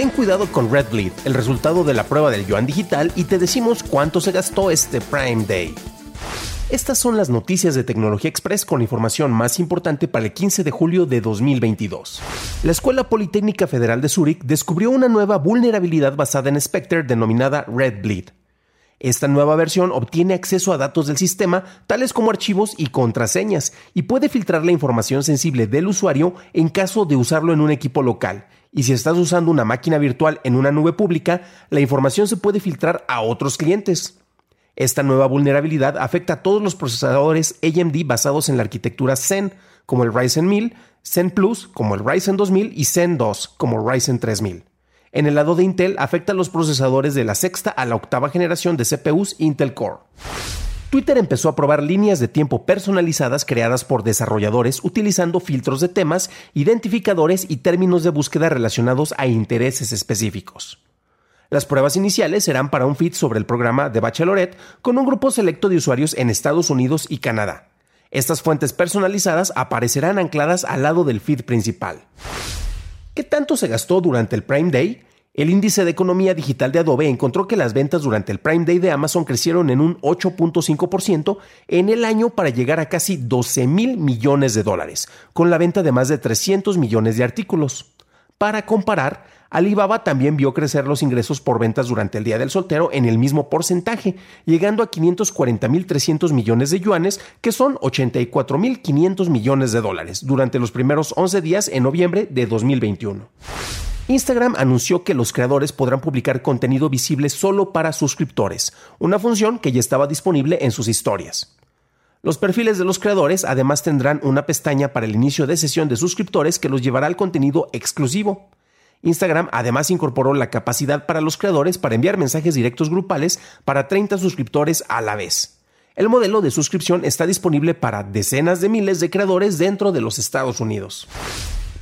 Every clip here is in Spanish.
Ten cuidado con Red Bleed, el resultado de la prueba del yuan digital, y te decimos cuánto se gastó este Prime Day. Estas son las noticias de Tecnología Express con la información más importante para el 15 de julio de 2022. La Escuela Politécnica Federal de Zúrich descubrió una nueva vulnerabilidad basada en Spectre denominada Red Bleed. Esta nueva versión obtiene acceso a datos del sistema, tales como archivos y contraseñas, y puede filtrar la información sensible del usuario en caso de usarlo en un equipo local. Y si estás usando una máquina virtual en una nube pública, la información se puede filtrar a otros clientes. Esta nueva vulnerabilidad afecta a todos los procesadores AMD basados en la arquitectura Zen, como el Ryzen 1000, Zen Plus, como el Ryzen 2000 y Zen 2, como Ryzen 3000. En el lado de Intel afecta a los procesadores de la sexta a la octava generación de CPUs Intel Core. Twitter empezó a probar líneas de tiempo personalizadas creadas por desarrolladores utilizando filtros de temas, identificadores y términos de búsqueda relacionados a intereses específicos. Las pruebas iniciales serán para un feed sobre el programa de Bachelorette con un grupo selecto de usuarios en Estados Unidos y Canadá. Estas fuentes personalizadas aparecerán ancladas al lado del feed principal. ¿Qué tanto se gastó durante el Prime Day? El índice de economía digital de Adobe encontró que las ventas durante el Prime Day de Amazon crecieron en un 8.5% en el año para llegar a casi 12 mil millones de dólares, con la venta de más de 300 millones de artículos. Para comparar, Alibaba también vio crecer los ingresos por ventas durante el Día del Soltero en el mismo porcentaje, llegando a 540.300 millones de yuanes, que son 84.500 millones de dólares, durante los primeros 11 días en noviembre de 2021. Instagram anunció que los creadores podrán publicar contenido visible solo para suscriptores, una función que ya estaba disponible en sus historias. Los perfiles de los creadores además tendrán una pestaña para el inicio de sesión de suscriptores que los llevará al contenido exclusivo. Instagram además incorporó la capacidad para los creadores para enviar mensajes directos grupales para 30 suscriptores a la vez. El modelo de suscripción está disponible para decenas de miles de creadores dentro de los Estados Unidos.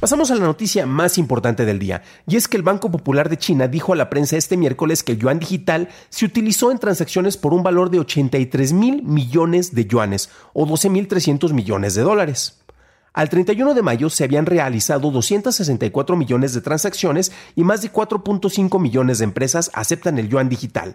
Pasamos a la noticia más importante del día, y es que el Banco Popular de China dijo a la prensa este miércoles que el yuan digital se utilizó en transacciones por un valor de 83 mil millones de yuanes o 12 mil 300 millones de dólares. Al 31 de mayo se habían realizado 264 millones de transacciones y más de 4.5 millones de empresas aceptan el yuan digital.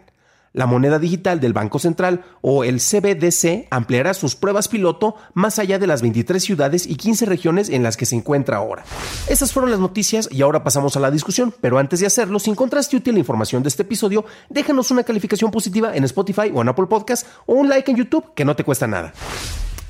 La moneda digital del Banco Central o el CBDC ampliará sus pruebas piloto más allá de las 23 ciudades y 15 regiones en las que se encuentra ahora. Esas fueron las noticias y ahora pasamos a la discusión, pero antes de hacerlo, si encontraste útil la información de este episodio, déjanos una calificación positiva en Spotify o en Apple Podcast o un like en YouTube que no te cuesta nada.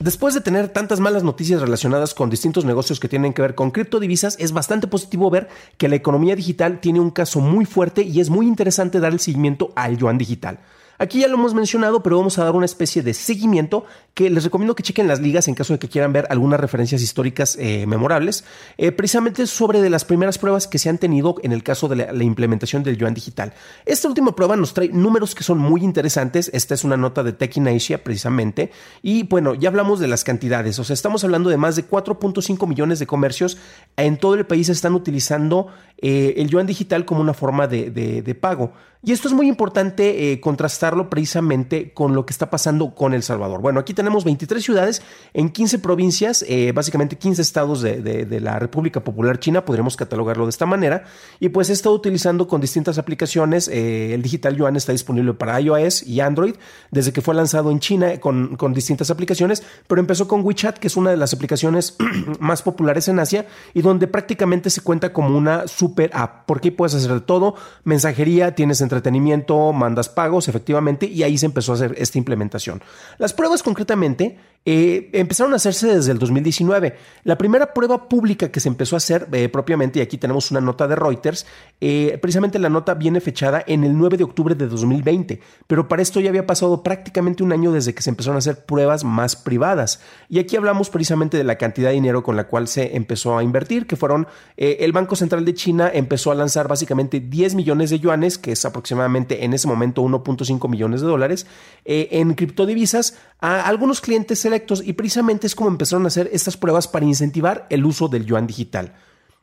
Después de tener tantas malas noticias relacionadas con distintos negocios que tienen que ver con criptodivisas, es bastante positivo ver que la economía digital tiene un caso muy fuerte y es muy interesante dar el seguimiento al yuan digital. Aquí ya lo hemos mencionado, pero vamos a dar una especie de seguimiento que les recomiendo que chequen las ligas en caso de que quieran ver algunas referencias históricas eh, memorables, eh, precisamente sobre de las primeras pruebas que se han tenido en el caso de la, implementación del yuan digital. Esta última prueba nos trae números que son muy interesantes. Esta es una nota de Tech in Asia, precisamente. Y bueno, ya hablamos de las cantidades. O sea, estamos hablando de más de 4.5 millones de comercios en todo el país están utilizando eh, el yuan digital como una forma de, pago. Y esto es muy importante contrastarlo precisamente con lo que está pasando con El Salvador. Bueno, aquí tenemos 23 ciudades en 15 provincias, eh, básicamente 15 estados de, la República Popular China, podríamos catalogarlo de esta manera. Y pues he estado utilizando con distintas aplicaciones. Eh, el Digital Yuan está disponible para iOS y Android desde que fue lanzado en China con, con distintas aplicaciones, pero empezó con WeChat, que es una de las aplicaciones más populares en Asia y donde prácticamente se cuenta como una super app, porque puedes hacer de todo, mensajería, tienes entretenimiento, mandas pagos, efectivamente y ahí se empezó a hacer esta implementación. Las pruebas concretamente eh, empezaron a hacerse desde el 2019. La primera prueba pública que se empezó a hacer eh, propiamente, y aquí tenemos una nota de Reuters, eh, precisamente la nota viene fechada en el 9 de octubre de 2020, pero para esto ya había pasado prácticamente un año desde que se empezaron a hacer pruebas más privadas. Y aquí hablamos precisamente de la cantidad de dinero con la cual se empezó a invertir, que fueron, el Banco Central de China empezó a lanzar básicamente 10 millones de yuanes, que es aproximadamente en ese momento 1.5 millones de dólares, en criptodivisas a algunos clientes y precisamente es como empezaron a hacer estas pruebas para incentivar el uso del yuan digital.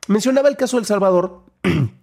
Mencionaba el caso de El Salvador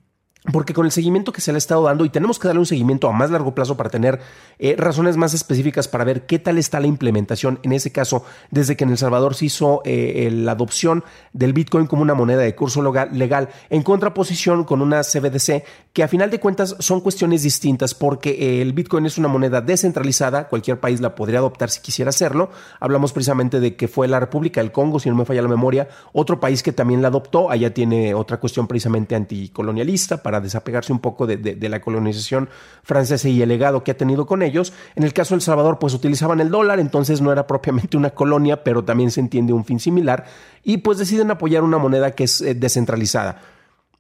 porque con el seguimiento que se le ha estado dando, y tenemos que darle un seguimiento a más largo plazo para tener eh, razones más específicas para ver qué tal está la implementación, en ese caso, desde que en El Salvador se hizo eh, la adopción del Bitcoin como una moneda de curso legal, en contraposición con una CBDC, que a final de cuentas son cuestiones distintas, porque eh, el Bitcoin es una moneda descentralizada, cualquier país la podría adoptar si quisiera hacerlo. Hablamos precisamente de que fue la República del Congo, si no me falla la memoria, otro país que también la adoptó, allá tiene otra cuestión precisamente anticolonialista para desapegarse un poco de, la colonización francesa y el legado que ha tenido con ellos. En el caso de El Salvador, pues utilizaban el dólar, entonces no era propiamente una colonia, pero también se entiende un fin similar, y pues deciden apoyar una moneda que es eh, descentralizada.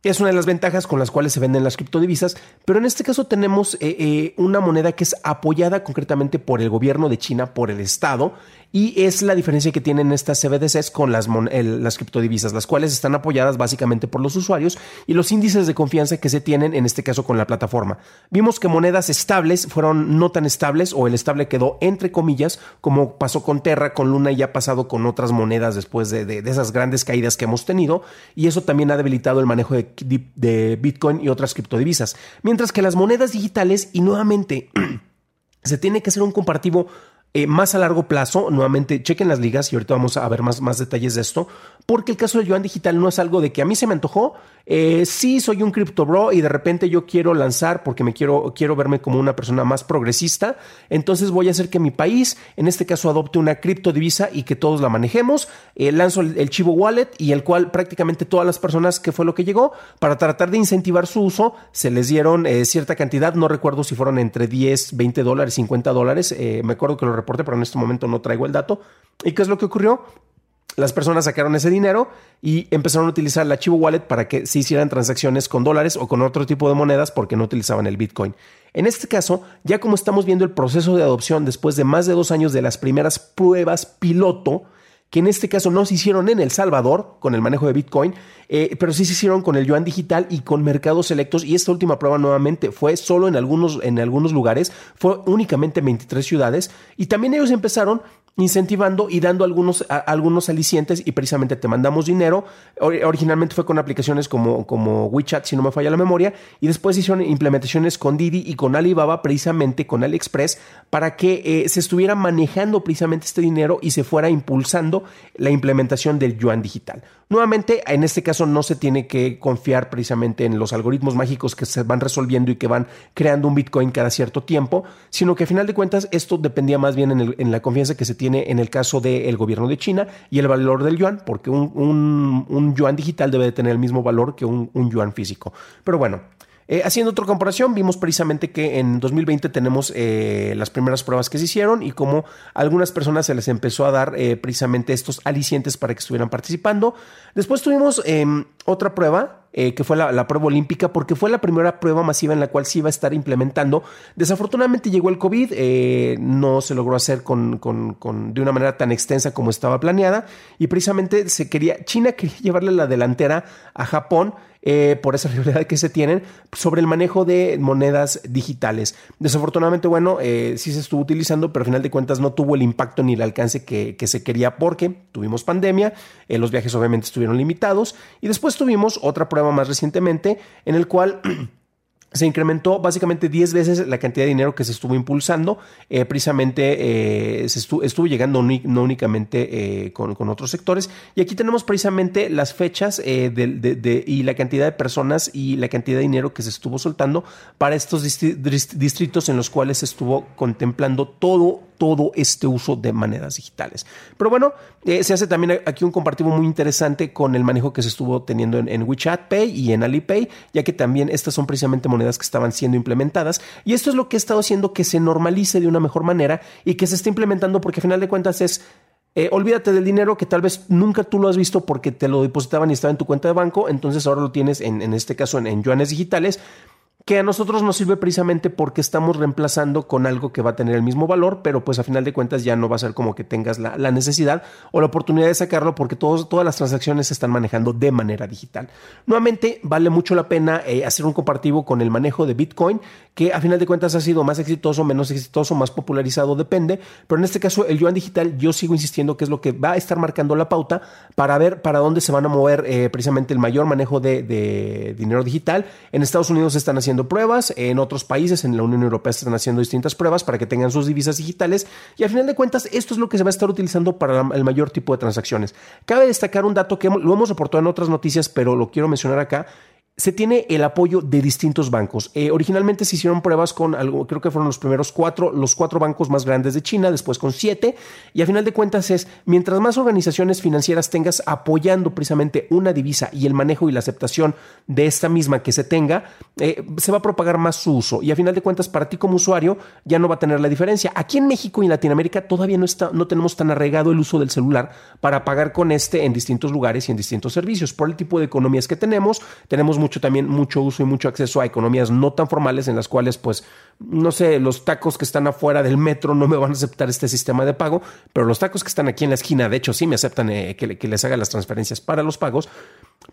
Es una de las ventajas con las cuales se venden las criptodivisas, pero en este caso tenemos eh, eh, una moneda que es apoyada concretamente por el gobierno de China, por el Estado, y es la diferencia que tienen estas CBDCs con las, las criptodivisas, las cuales están apoyadas básicamente por los usuarios y los índices de confianza que se tienen en este caso con la plataforma. Vimos que monedas estables fueron no tan estables o el estable quedó entre comillas, como pasó con Terra, con Luna y ha pasado con otras monedas después de, esas grandes caídas que hemos tenido y eso también ha debilitado el manejo de, de Bitcoin y otras criptodivisas. Mientras que las monedas digitales y nuevamente se tiene que hacer un comparativo eh, más a largo plazo, nuevamente chequen las ligas y ahorita vamos a ver más, más detalles de esto, porque el caso del yuan digital no es algo de que a mí se me antojó, eh, sí soy un crypto bro y de repente yo quiero lanzar porque me quiero, quiero verme como una persona más progresista, entonces voy a hacer que mi país, en este caso, adopte una criptodivisa y que todos la manejemos, eh, lanzo el, Chivo Wallet y el cual prácticamente todas las personas que fue lo que llegó, para tratar de incentivar su uso, se les dieron cierta cantidad, no recuerdo si fueron entre 10, 20 dólares, 50 dólares, me acuerdo que lo pero en este momento no traigo el dato. ¿Y qué es lo que ocurrió? Las personas sacaron ese dinero y empezaron a utilizar el archivo wallet para que se hicieran transacciones con dólares o con otro tipo de monedas porque no utilizaban el Bitcoin. En este caso, ya como estamos viendo el proceso de adopción después de más de dos años de las primeras pruebas piloto, que en este caso no se hicieron en El Salvador con el manejo de Bitcoin, eh, pero sí se hicieron con el yuan digital y con mercados selectos. Y esta última prueba nuevamente fue solo en algunos, en algunos lugares, fue únicamente en 23 ciudades. Y también ellos empezaron incentivando y dando algunos, algunos alicientes y precisamente te mandamos dinero. originalmente fue con aplicaciones como, como WeChat, si no me falla la memoria, y después hicieron implementaciones con Didi y con Alibaba, precisamente con AliExpress, para que eh, se estuviera manejando precisamente este dinero y se fuera impulsando la implementación del yuan digital. Nuevamente, en este caso no se tiene que confiar precisamente en los algoritmos mágicos que se van resolviendo y que van creando un Bitcoin cada cierto tiempo, sino que a final de cuentas esto dependía más bien en, la confianza que se tiene en el caso del gobierno de China y el valor del yuan, porque un, yuan digital debe de tener el mismo valor que un, un yuan físico. Pero bueno, eh, haciendo otra comparación, vimos precisamente que en 2020 tenemos eh, las primeras pruebas que se hicieron y cómo a algunas personas se les empezó a dar eh, precisamente estos alicientes para que estuvieran participando. Después tuvimos em, otra prueba que fue la, prueba olímpica, porque fue la primera prueba masiva en la cual se iba a estar implementando. Desafortunadamente llegó el COVID, no se logró hacer con, de una manera tan extensa como estaba planeada, y precisamente se quería, China quería llevarle la delantera a Japón eh, por esa rivalidad que se tienen sobre el manejo de monedas digitales. Desafortunadamente, bueno, eh, sí se estuvo utilizando, pero al final de cuentas no tuvo el impacto ni el alcance que, se quería porque tuvimos pandemia, eh, los viajes obviamente estuvieron limitados y después tuvimos otra prueba más recientemente en el cual... se incrementó básicamente 10 veces la cantidad de dinero que se estuvo impulsando. Eh, precisamente eh, se estuvo, llegando no únicamente eh, con, otros sectores. Y aquí tenemos precisamente las fechas de, y la cantidad de personas y la cantidad de dinero que se estuvo soltando para estos distritos en los cuales se estuvo contemplando todo todo este uso de monedas digitales. Pero bueno, eh, se hace también aquí un comparativo muy interesante con el manejo que se estuvo teniendo en, WeChat Pay y en Alipay, ya que también estas son precisamente monedas que estaban siendo implementadas. Y esto es lo que ha estado haciendo que se normalice de una mejor manera y que se esté implementando porque a final de cuentas es eh, olvídate del dinero que tal vez nunca tú lo has visto porque te lo depositaban y estaba en tu cuenta de banco, entonces ahora lo tienes en, en este caso en, en yuanes digitales que a nosotros nos sirve precisamente porque estamos reemplazando con algo que va a tener el mismo valor, pero pues a final de cuentas ya no va a ser como que tengas la, necesidad o la oportunidad de sacarlo porque todos, todas las transacciones se están manejando de manera digital. Nuevamente, vale mucho la pena eh, hacer un comparativo con el manejo de Bitcoin, que a final de cuentas ha sido más exitoso, menos exitoso, más popularizado, depende, pero en este caso el yuan digital yo sigo insistiendo que es lo que va a estar marcando la pauta para ver para dónde se van a mover eh, precisamente el mayor manejo de, de dinero digital. En Estados Unidos están haciendo pruebas, en otros países, en la Unión Europea, están haciendo distintas pruebas para que tengan sus divisas digitales y al final de cuentas esto es lo que se va a estar utilizando para el mayor tipo de transacciones. Cabe destacar un dato que lo hemos reportado en otras noticias, pero lo quiero mencionar acá se tiene el apoyo de distintos bancos. Eh, originalmente se hicieron pruebas con algo, creo que fueron los primeros cuatro, los cuatro bancos más grandes de China, después con siete, y a final de cuentas es, mientras más organizaciones financieras tengas apoyando precisamente una divisa y el manejo y la aceptación de esta misma que se tenga, eh, se va a propagar más su uso. Y a final de cuentas, para ti como usuario, ya no va a tener la diferencia. Aquí en México y en Latinoamérica todavía no, está, no tenemos tan arraigado el uso del celular para pagar con este en distintos lugares y en distintos servicios. Por el tipo de economías que tenemos, tenemos mucho también mucho uso y mucho acceso a economías no tan formales en las cuales, pues, no sé, los tacos que están afuera del metro no me van a aceptar este sistema de pago, pero los tacos que están aquí en la esquina, de hecho, sí me aceptan eh, que, que les haga las transferencias para los pagos.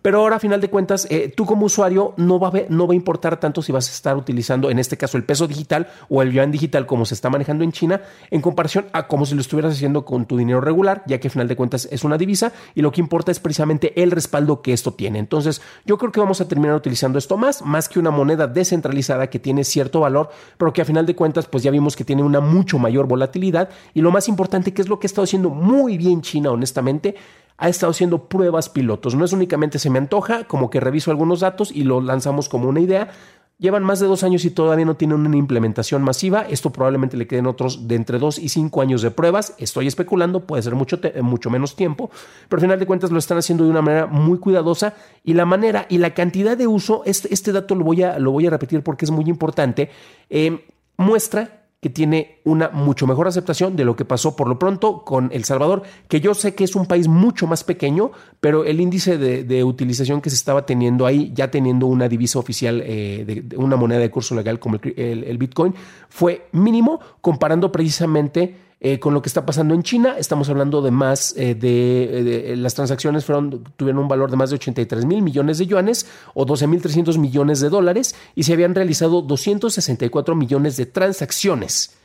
Pero ahora, a final de cuentas, eh, tú como usuario no va, a no va a importar tanto si vas a estar utilizando, en este caso, el peso digital o el yuan digital como se está manejando en China, en comparación a como si lo estuvieras haciendo con tu dinero regular, ya que a final de cuentas es una divisa y lo que importa es precisamente el respaldo que esto tiene. Entonces, yo creo que vamos a terminar utilizando esto más, más que una moneda descentralizada que tiene cierto valor, pero que a final de cuentas, pues ya vimos que tiene una mucho mayor volatilidad y lo más importante, que es lo que ha estado haciendo muy bien China, honestamente, ha estado haciendo pruebas pilotos. No es únicamente se me antoja, como que reviso algunos datos y lo lanzamos como una idea. Llevan más de dos años y todavía no tienen una implementación masiva. Esto probablemente le queden otros de entre dos y cinco años de pruebas. Estoy especulando, puede ser mucho, mucho menos tiempo, pero al final de cuentas lo están haciendo de una manera muy cuidadosa y la manera y la cantidad de uso, este, este dato lo voy, a, lo voy a repetir porque es muy importante, eh, muestra que tiene una mucho mejor aceptación de lo que pasó por lo pronto con El Salvador, que yo sé que es un país mucho más pequeño, pero el índice de, utilización que se estaba teniendo ahí, ya teniendo una divisa oficial, eh, de, una moneda de curso legal como el Bitcoin, fue mínimo comparando precisamente eh, con lo que está pasando en China, estamos hablando de más eh, de, eh, las transacciones fueron, tuvieron un valor de más de 83 mil millones de yuanes o 12 mil 300 millones de dólares y se habían realizado 264 millones de transacciones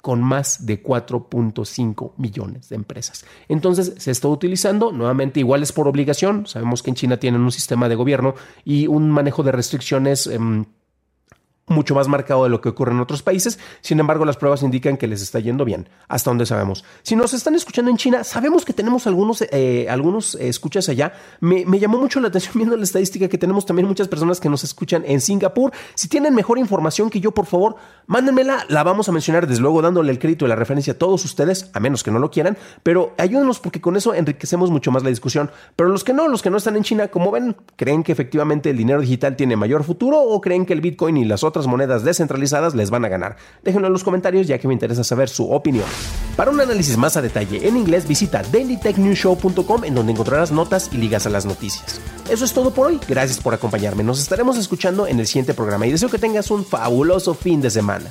con más de 4.5 millones de empresas. Entonces se está utilizando, nuevamente igual es por obligación, sabemos que en China tienen un sistema de gobierno y un manejo de restricciones. Em, mucho más marcado de lo que ocurre en otros países. Sin embargo, las pruebas indican que les está yendo bien, hasta donde sabemos. Si nos están escuchando en China, sabemos que tenemos algunos, eh, algunos escuchas allá. Me, llamó mucho la atención viendo la estadística que tenemos también muchas personas que nos escuchan en Singapur. Si tienen mejor información que yo, por favor, mándenmela. La vamos a mencionar desde luego dándole el crédito y la referencia a todos ustedes, a menos que no lo quieran, pero ayúdenos porque con eso enriquecemos mucho más la discusión. Pero los que no, los que no están en China, como ven, ¿creen que efectivamente el dinero digital tiene mayor futuro o creen que el Bitcoin y las otras monedas descentralizadas les van a ganar. Déjenlo en los comentarios ya que me interesa saber su opinión. Para un análisis más a detalle en inglés visita dailytechnewshow.com en donde encontrarás notas y ligas a las noticias. Eso es todo por hoy, gracias por acompañarme, nos estaremos escuchando en el siguiente programa y deseo que tengas un fabuloso fin de semana.